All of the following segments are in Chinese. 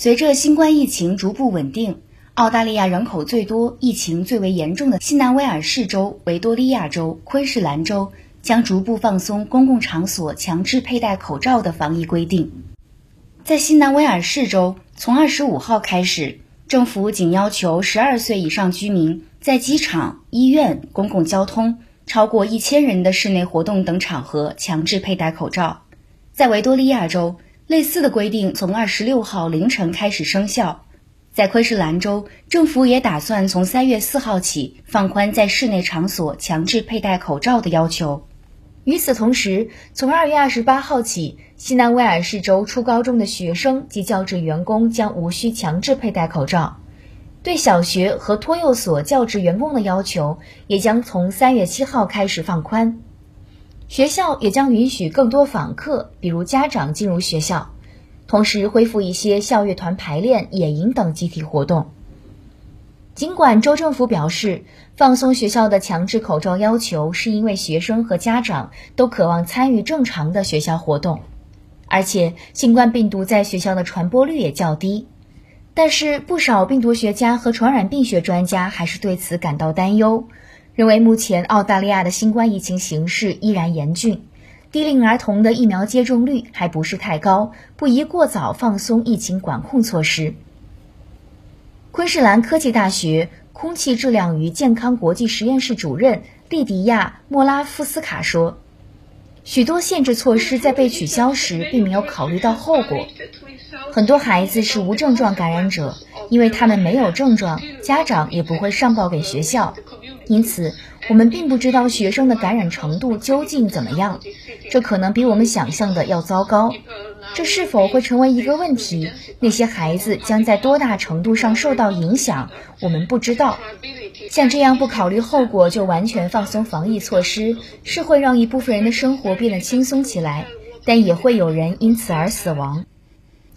随着新冠疫情逐步稳定，澳大利亚人口最多、疫情最为严重的新南威尔士州、维多利亚州、昆士兰州将逐步放松公共场所强制佩戴口罩的防疫规定。在新南威尔士州，从二十五号开始，政府仅要求十二岁以上居民在机场、医院、公共交通、超过一千人的室内活动等场合强制佩戴口罩。在维多利亚州，类似的规定从二十六号凌晨开始生效。在昆士兰州，政府也打算从三月四号起放宽在室内场所强制佩戴口罩的要求。与此同时，从二月二十八号起，西南威尔士州初高中的学生及教职员工将无需强制佩戴口罩。对小学和托幼所教职员工的要求也将从三月七号开始放宽。学校也将允许更多访客，比如家长进入学校，同时恢复一些校乐团排练、野营等集体活动。尽管州政府表示放松学校的强制口罩要求，是因为学生和家长都渴望参与正常的学校活动，而且新冠病毒在学校的传播率也较低，但是不少病毒学家和传染病学专家还是对此感到担忧。认为目前澳大利亚的新冠疫情形势依然严峻，低龄儿童的疫苗接种率还不是太高，不宜过早放松疫情管控措施。昆士兰科技大学空气质量与健康国际实验室主任利迪亚·莫拉夫斯卡说：“许多限制措施在被取消时并没有考虑到后果，很多孩子是无症状感染者，因为他们没有症状，家长也不会上报给学校。”因此，我们并不知道学生的感染程度究竟怎么样，这可能比我们想象的要糟糕。这是否会成为一个问题？那些孩子将在多大程度上受到影响？我们不知道。像这样不考虑后果就完全放松防疫措施，是会让一部分人的生活变得轻松起来，但也会有人因此而死亡。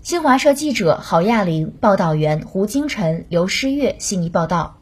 新华社记者郝亚玲，报道员胡金晨、刘诗月悉尼报道。